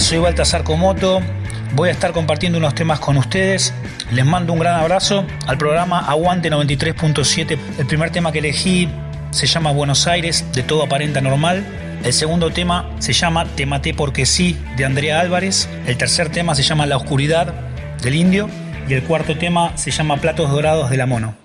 Soy Baltasar Comoto. Voy a estar compartiendo unos temas con ustedes. Les mando un gran abrazo al programa Aguante 93.7. El primer tema que elegí se llama Buenos Aires, de todo aparenta normal. El segundo tema se llama Te maté porque sí, de Andrea Álvarez. El tercer tema se llama La oscuridad, del indio. Y el cuarto tema se llama Platos Dorados de la Mono.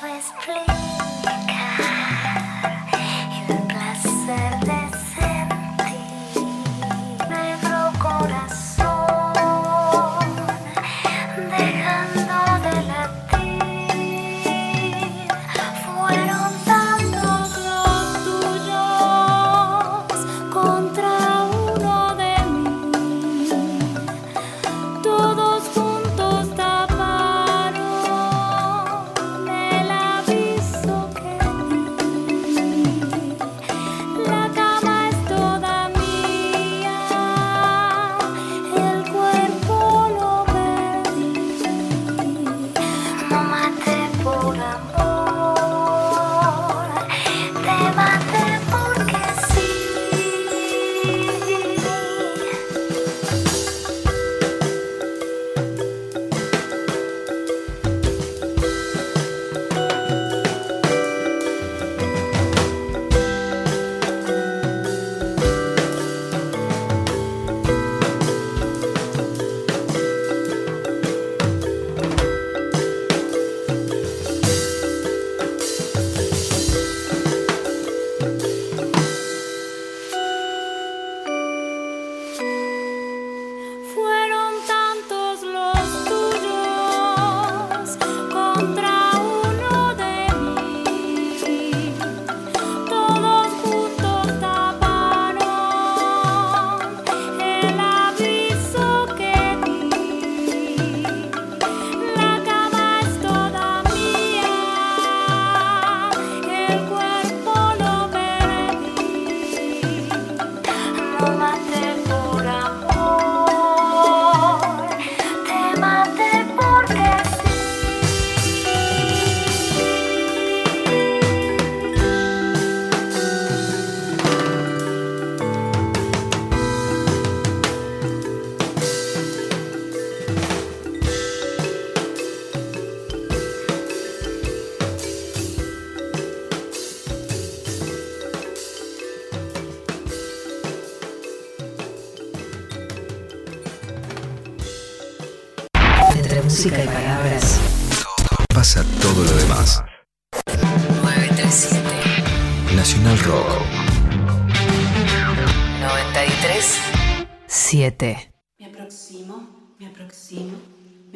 Please, please.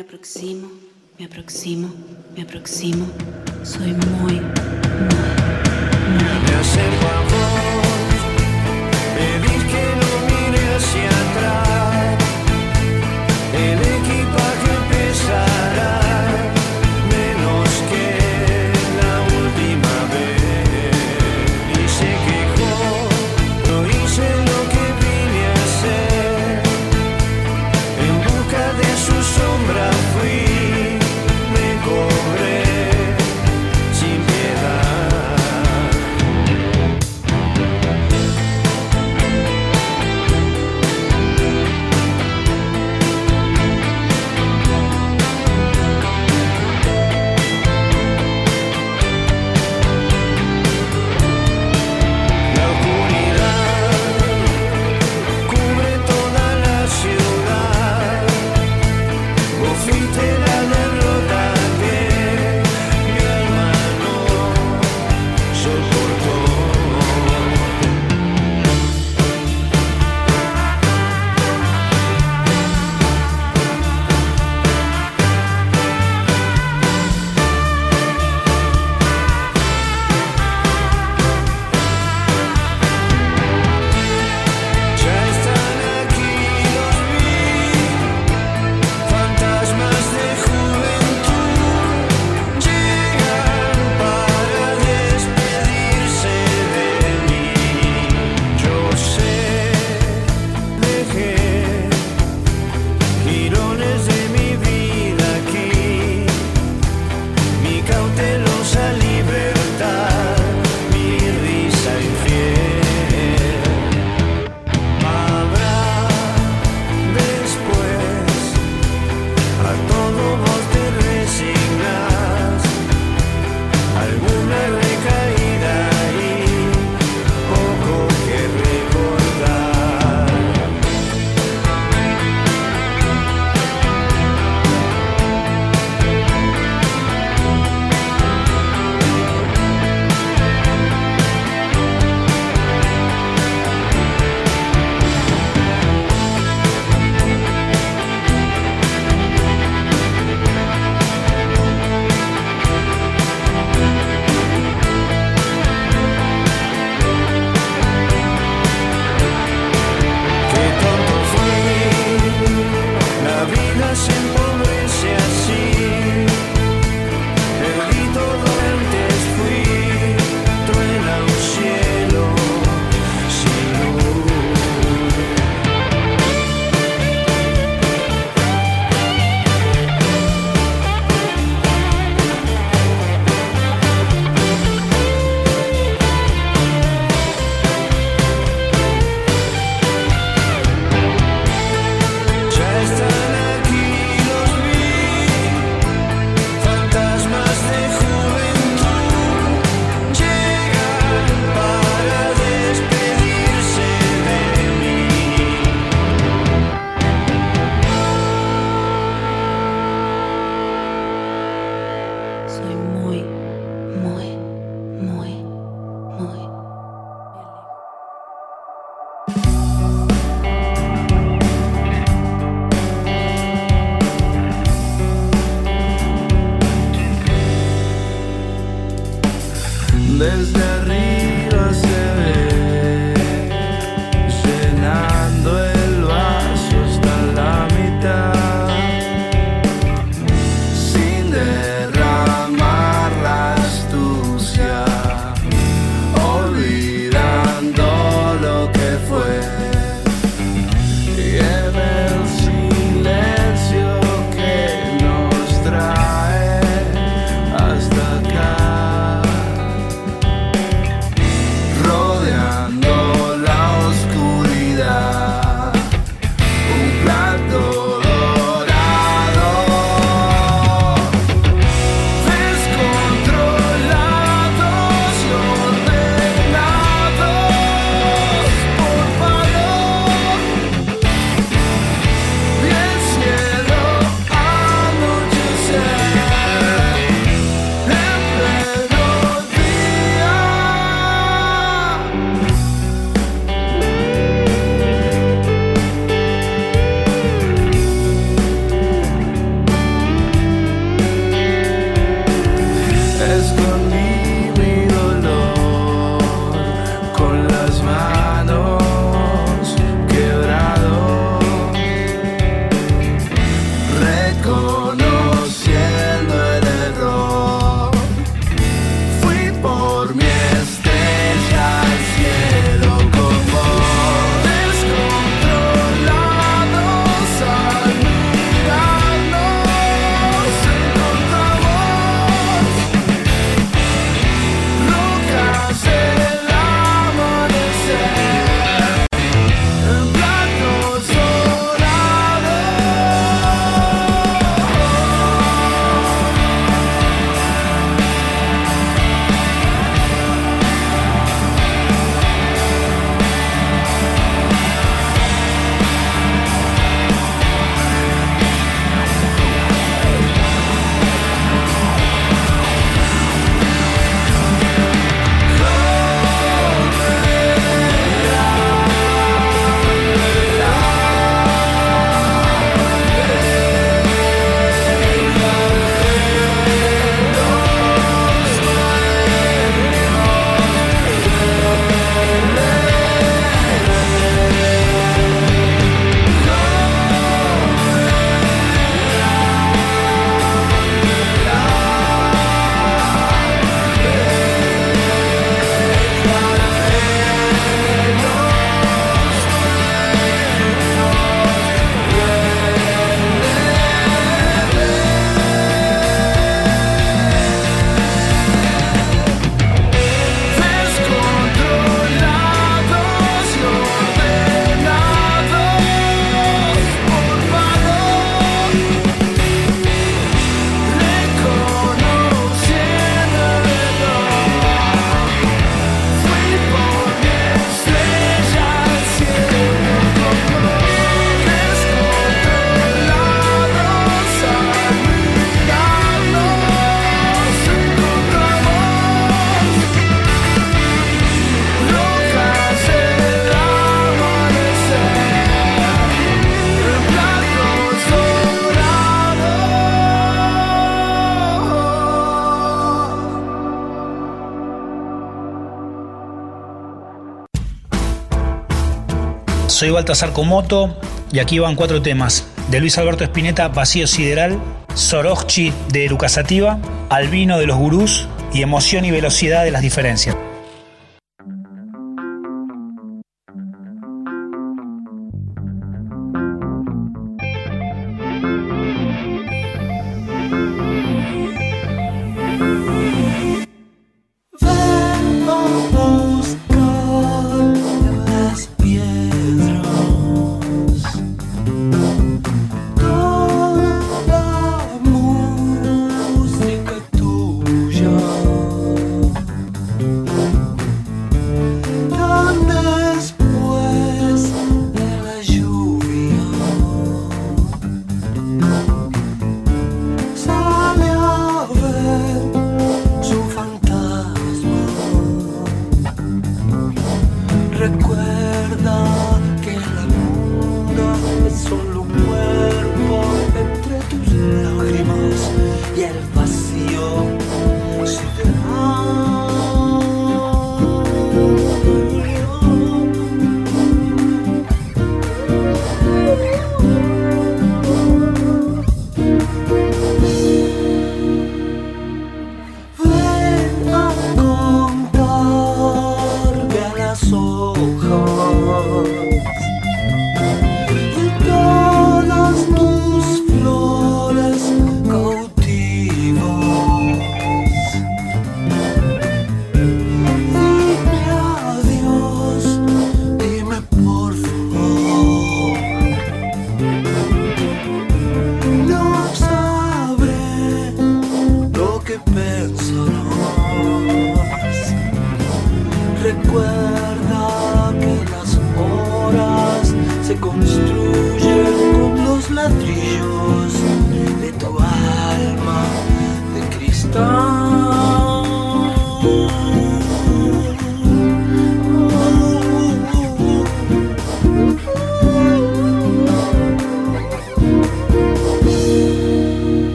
Me aproximo, me aproximo, me aproximo. Soy muy. soy Baltasar Comoto y aquí van cuatro temas. De Luis Alberto Espineta, Vacío Sideral, Sorocchi de Lucasativa, Albino de los Gurús y Emoción y Velocidad de las Diferencias.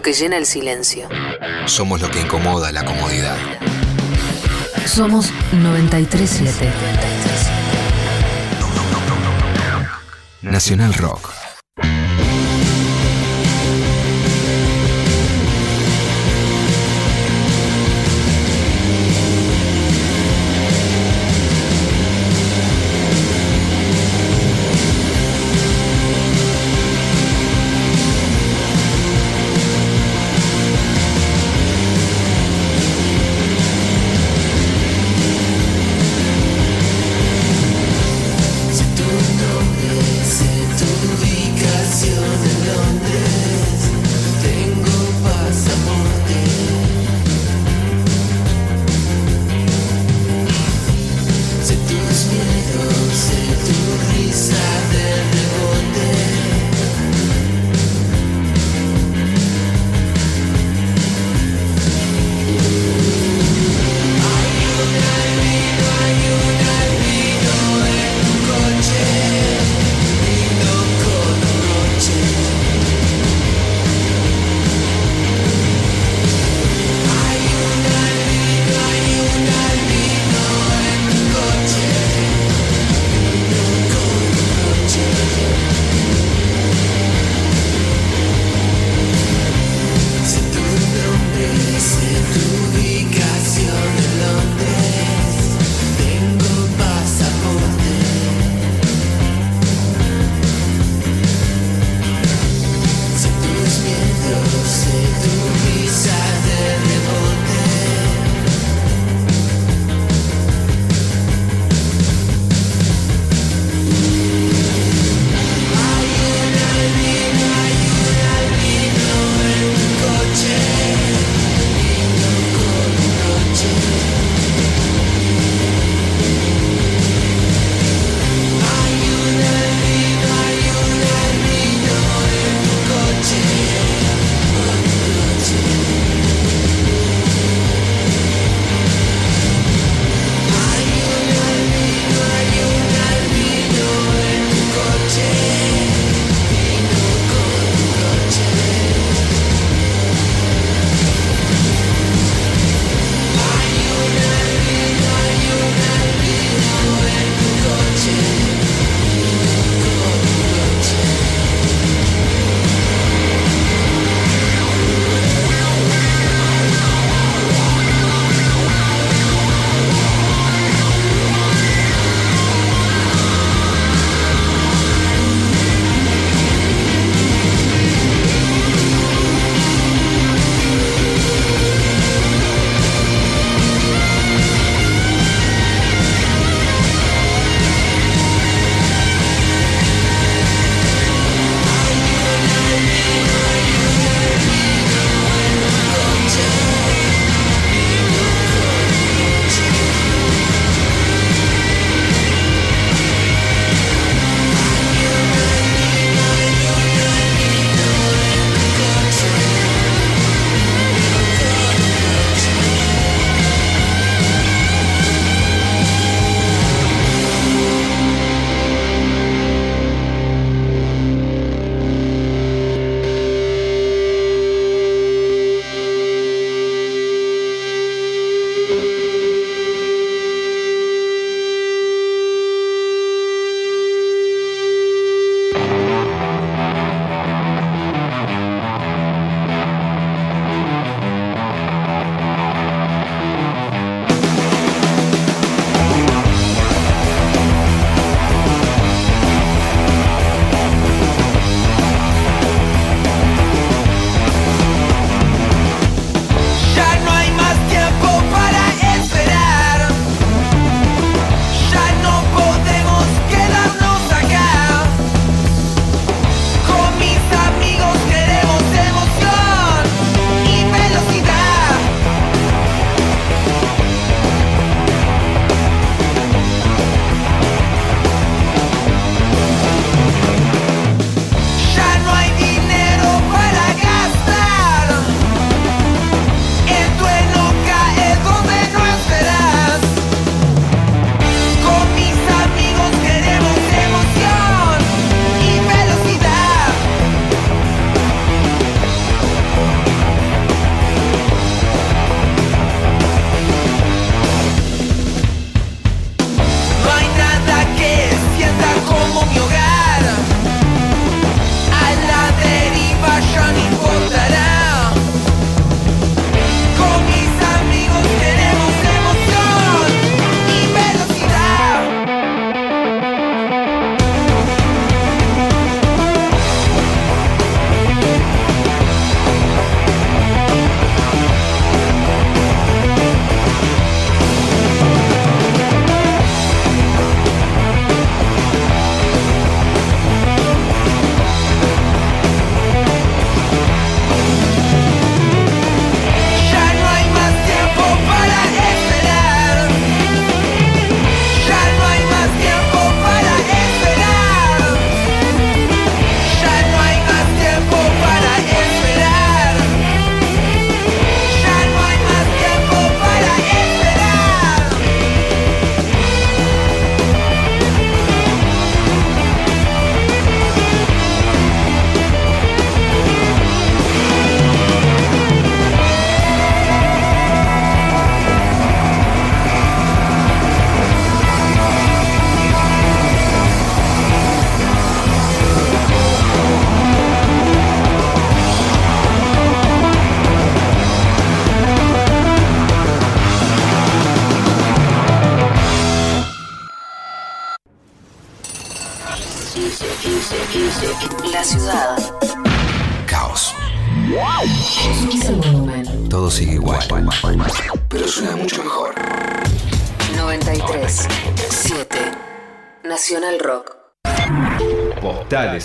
Lo que llena el silencio. Somos lo que incomoda la comodidad. Somos 937. Nacional Rock.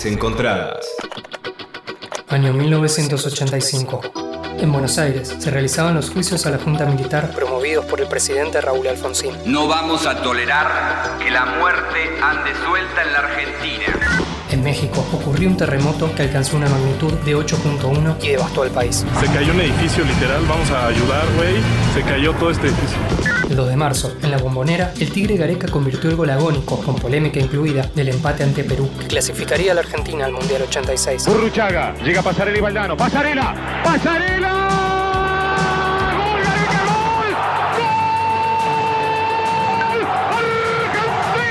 Encontradas. Año 1985. En Buenos Aires se realizaban los juicios a la Junta Militar promovidos por el presidente Raúl Alfonsín. No vamos a tolerar que la muerte ande suelta en la Argentina. En México ocurrió un terremoto que alcanzó una magnitud de 8.1 y devastó el país. Se cayó un edificio literal, vamos a ayudar, güey. Se cayó todo este edificio. El 2 de marzo, en la bombonera, el Tigre Gareca convirtió el gol agónico, con polémica incluida, del empate ante Perú, que clasificaría a la Argentina al Mundial 86. Burruchaga, llega Pasarela y Valdano. ¡Pasarela! ¡Pasarela!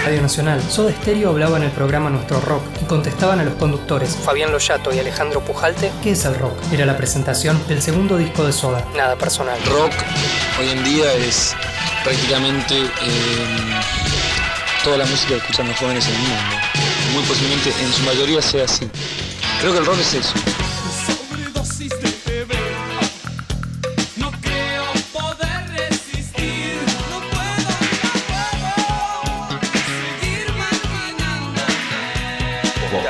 Radio Nacional, Soda Stereo hablaba en el programa Nuestro Rock y contestaban a los conductores Fabián Loyato y Alejandro Pujalte qué es el rock. Era la presentación del segundo disco de Soda, nada personal. Rock hoy en día es prácticamente eh, toda la música que escuchan los jóvenes en el mundo. Muy posiblemente en su mayoría sea así. Creo que el rock es eso.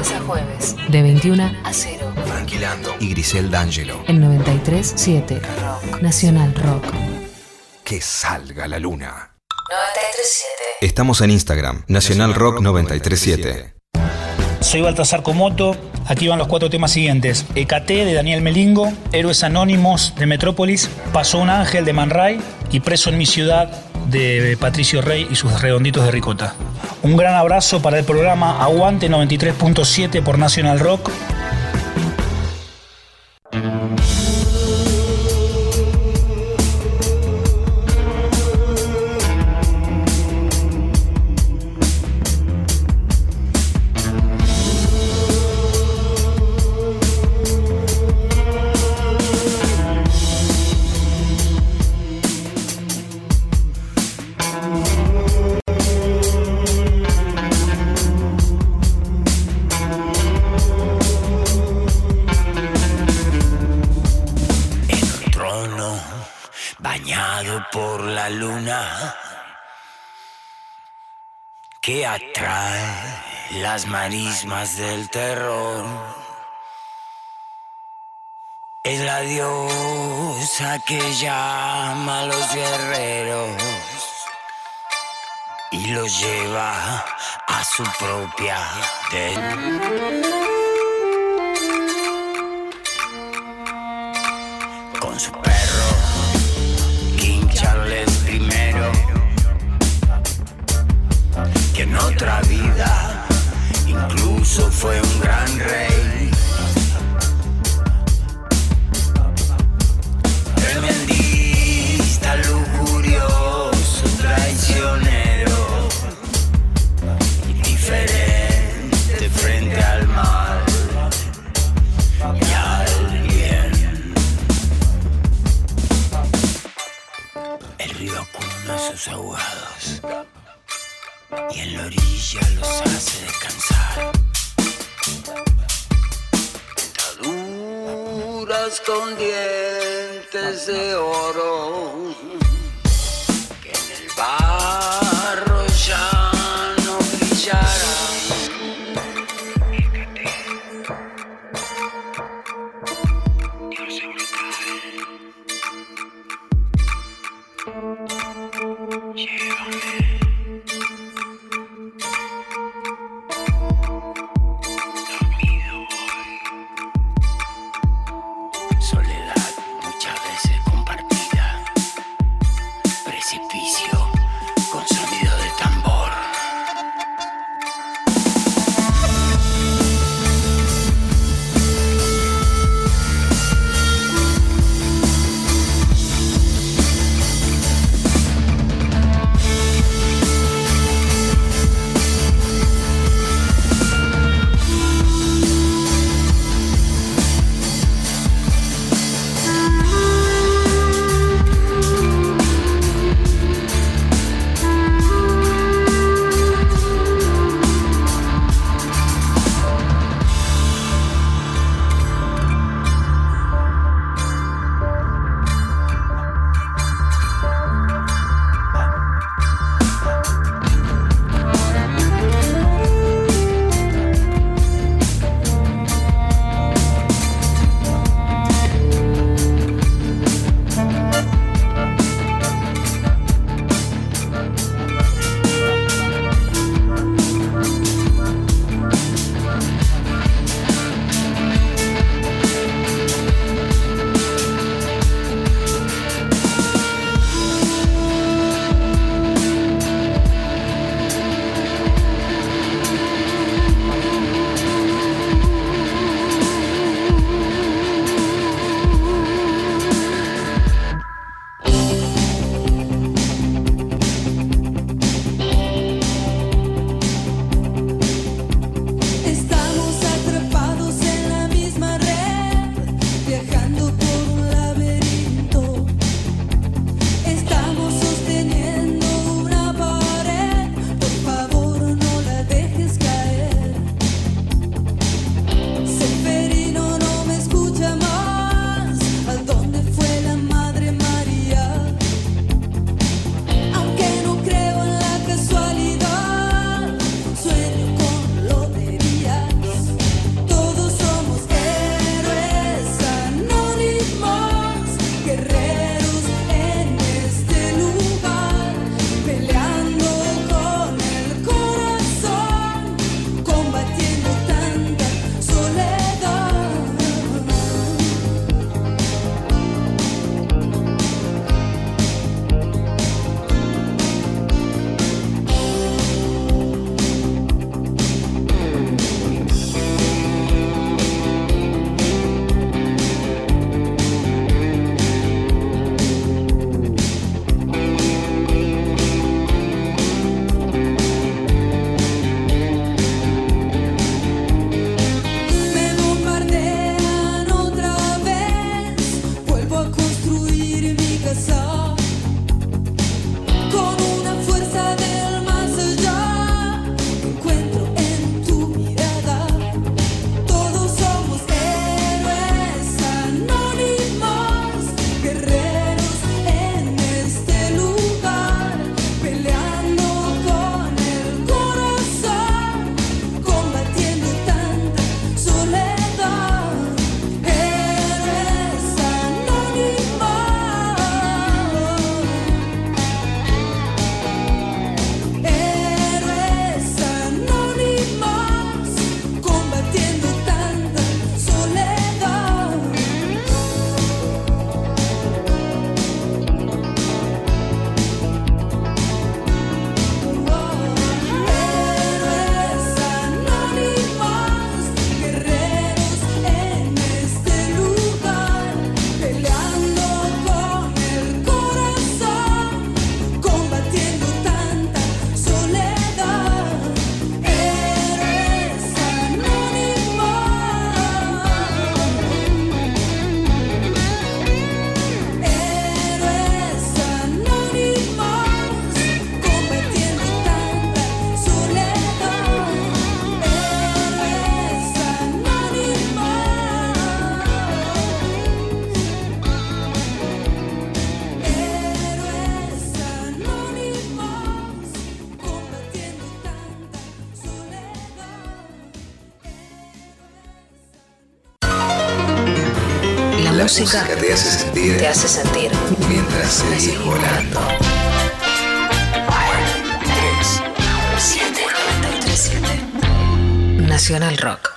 Lunes a jueves, de 21 a 0. Tranquilando. Y Grisel D'Angelo. En 93 7 Rock. Nacional Rock. Que salga la luna. 93 Estamos en Instagram. Nacional Rock 937. Soy Baltasar Comoto. Aquí van los cuatro temas siguientes. Ecate de Daniel Melingo, Héroes Anónimos de Metrópolis, Pasó un ángel de Man Ray y Preso en mi ciudad de Patricio Rey y sus redonditos de ricota. Un gran abrazo para el programa Aguante 93.7 por National Rock. Las marismas del terror. Es la diosa que llama a los guerreros y los lleva a su propia con su perro, King Charles que en otra vida fue un gran rey. Tremendista, lujurioso, traicionero, indiferente frente al mal y al bien. El río acuna a sus ahogados y en la orilla los hace descansar. Dentaduras con dientes de oro La música te hace sentir te hace sentir. mientras seguís volando. 7 Nacional Rock.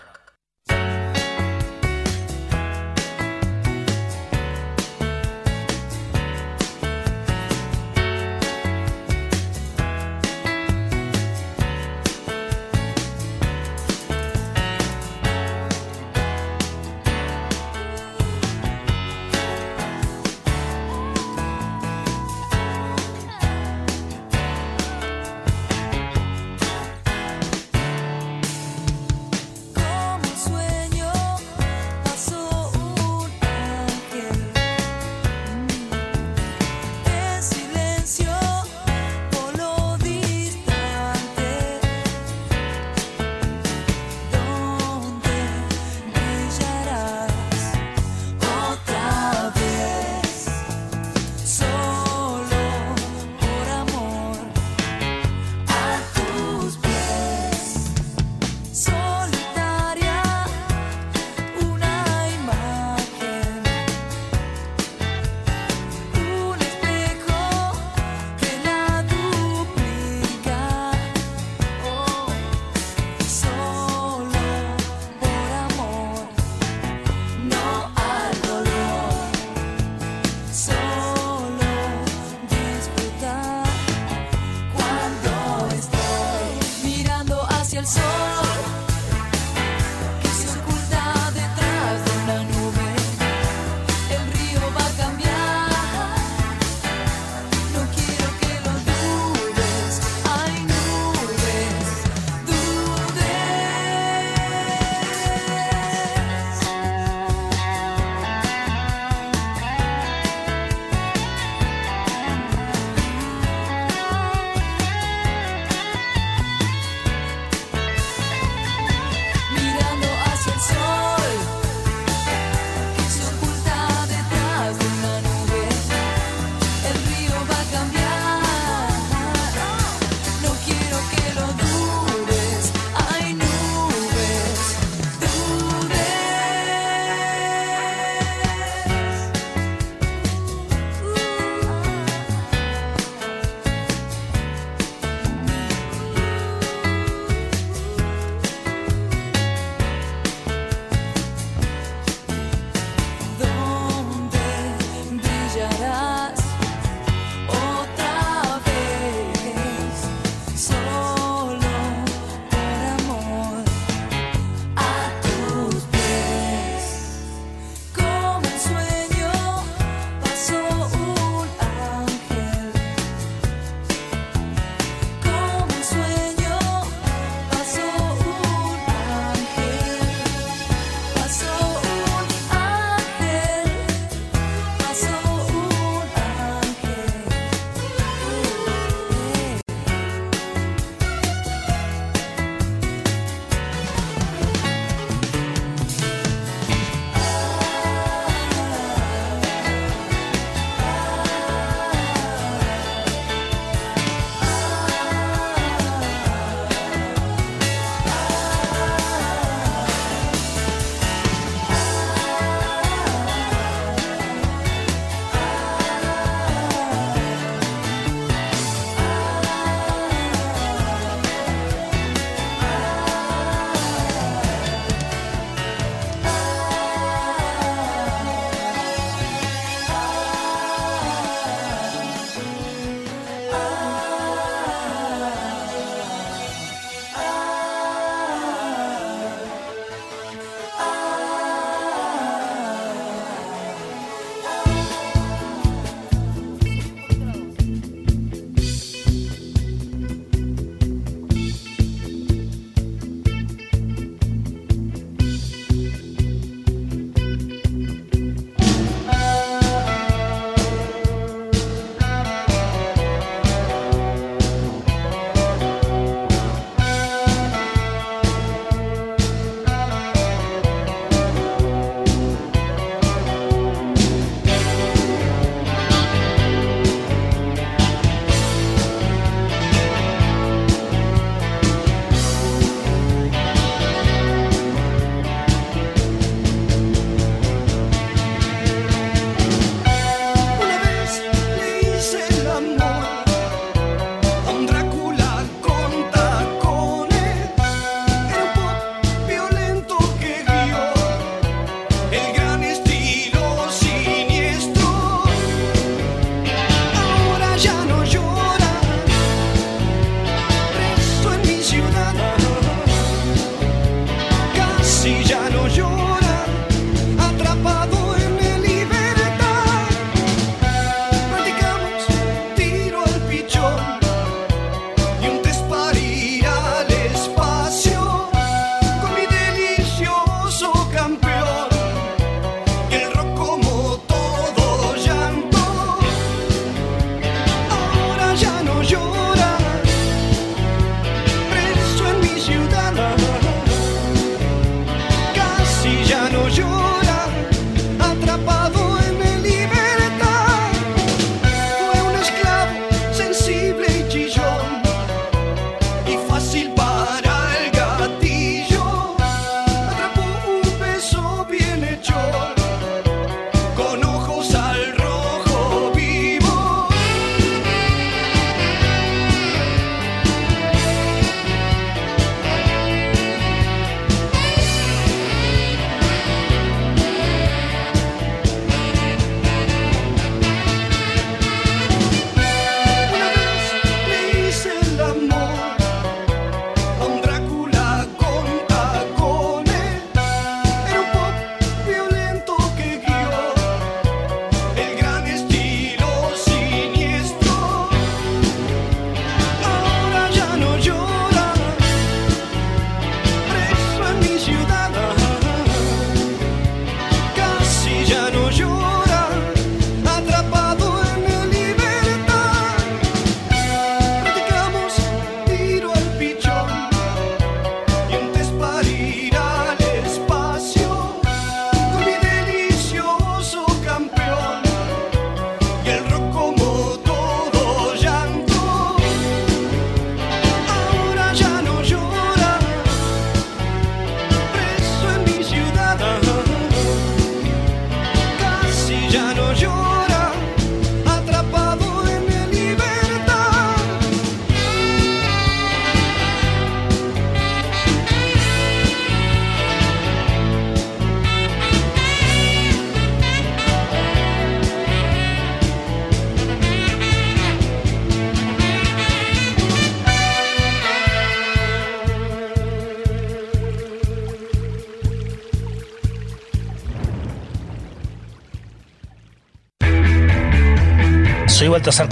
Baltasar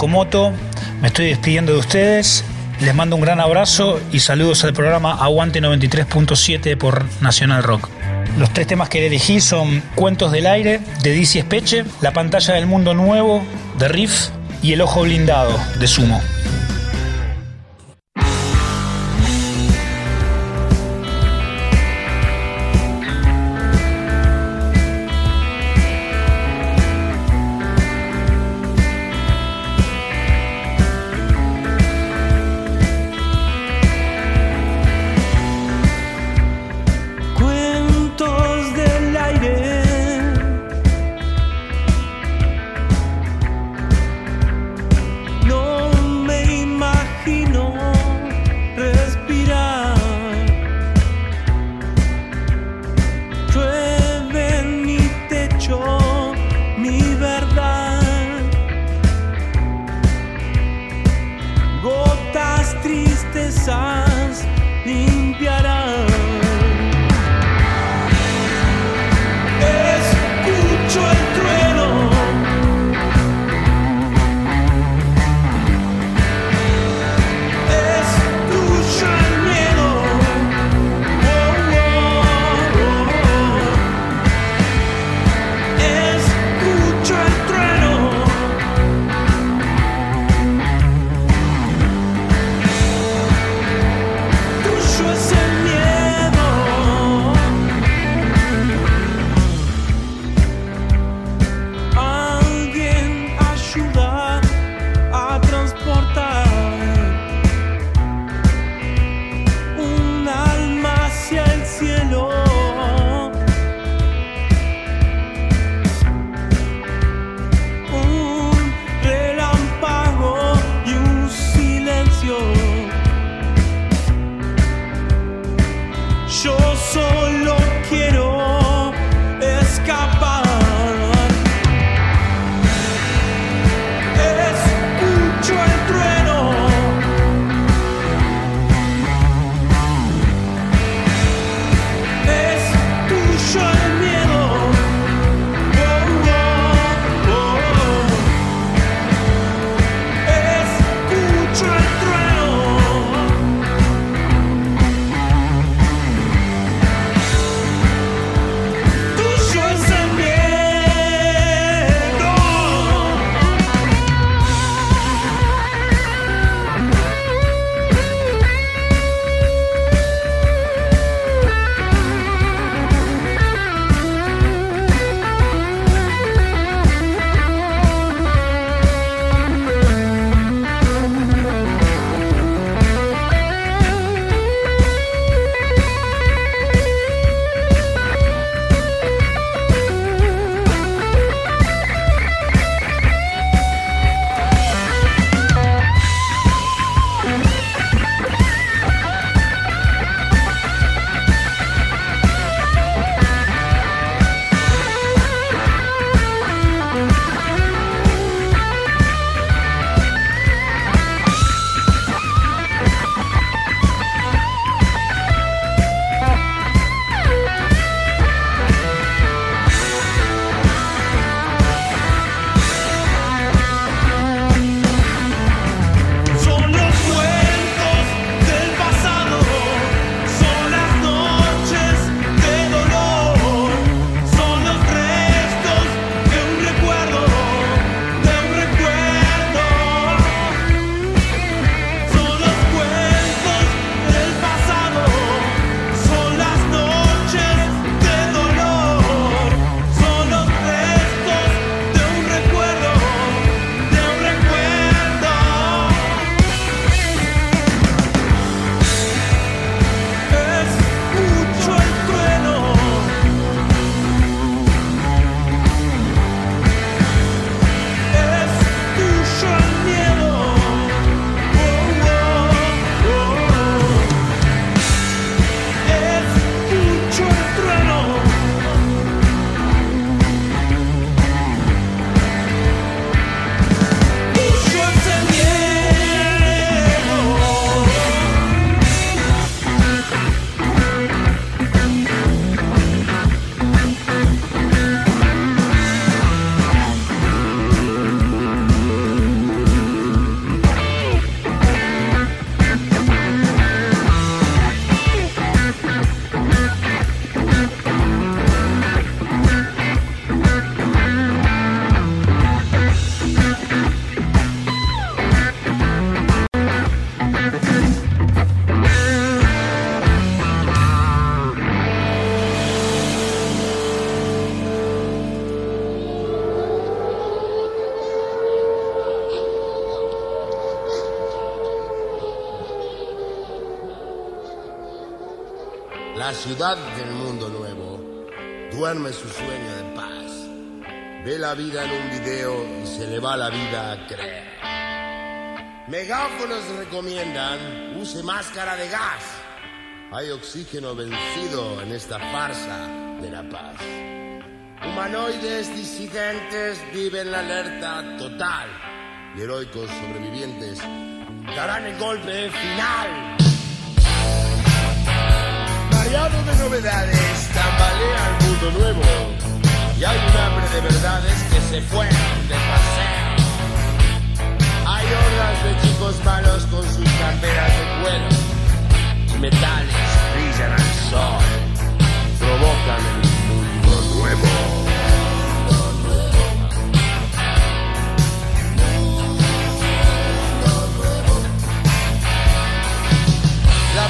me estoy despidiendo de ustedes. Les mando un gran abrazo y saludos al programa Aguante 93.7 por Nacional Rock. Los tres temas que elegí son Cuentos del Aire de Dizzy Espeche, La Pantalla del Mundo Nuevo de Riff y El Ojo Blindado de Sumo. Ciudad del mundo nuevo duerme su sueño de paz. Ve la vida en un video y se le va la vida a creer. Megáfonos recomiendan use máscara de gas. Hay oxígeno vencido en esta farsa de la paz. Humanoides disidentes viven la alerta total y heroicos sobrevivientes darán el golpe final. Mareado de novedades, tambalea el mundo nuevo y hay un hambre de verdades que se fueron de paseo. Hay hordas de chicos malos con sus camperas de cuero metales brillan al sol, provocan el mundo nuevo.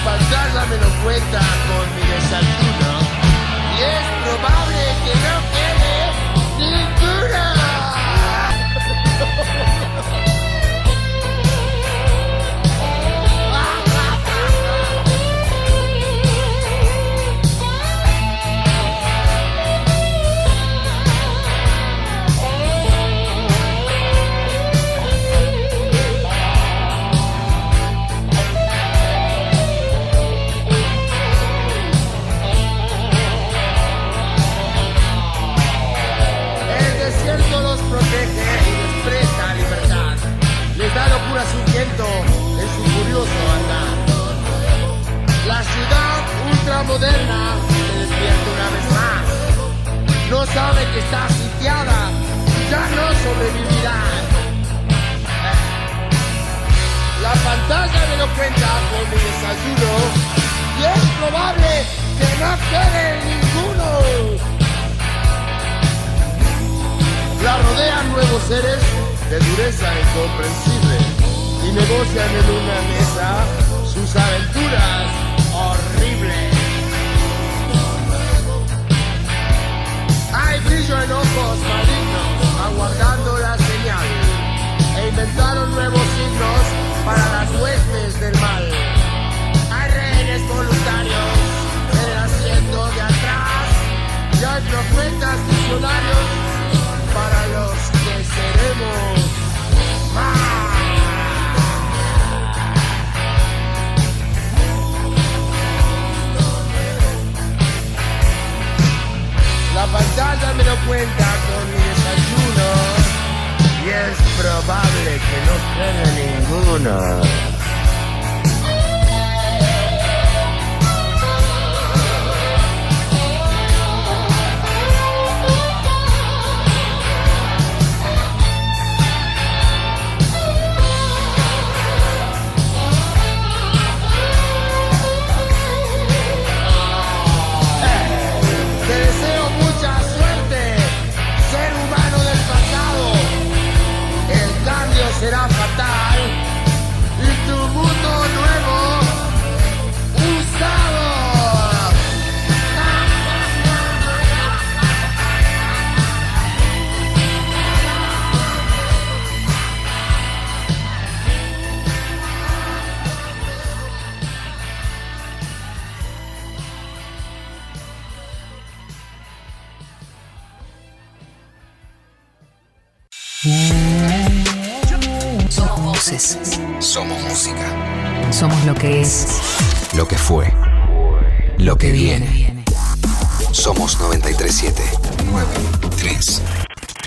La pantalla me lo cuenta con mi desayuno y es probable que no quede ninguna.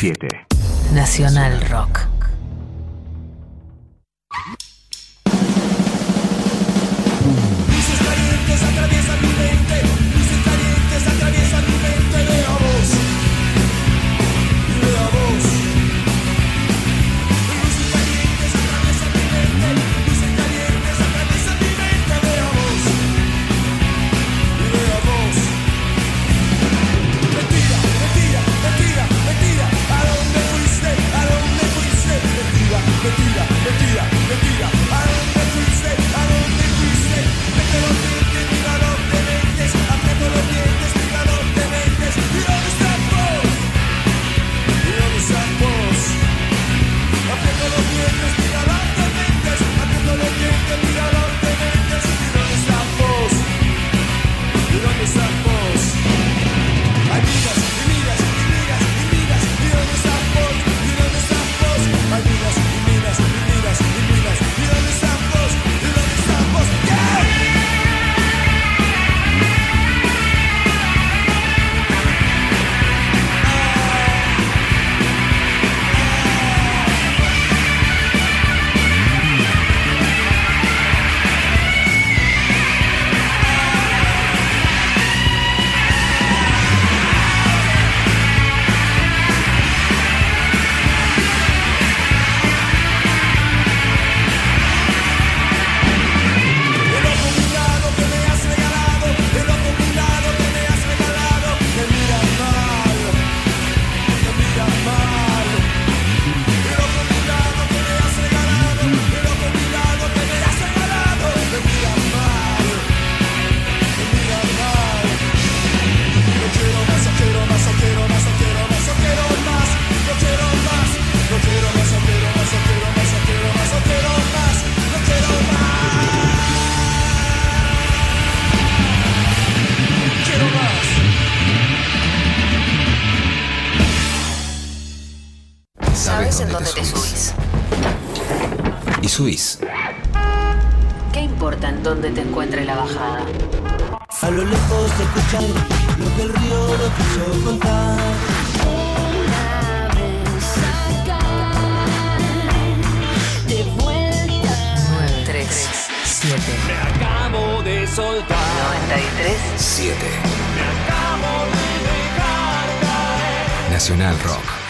7. Nacional Rock. ¿Qué importa en dónde te encuentre la bajada? A lo lejos se escucha lo que el río no quiso contar. De vuelta. 9, 3, 7. Me acabo de soltar. 93. 7. Me acabo de dejar caer. Nacional Rock.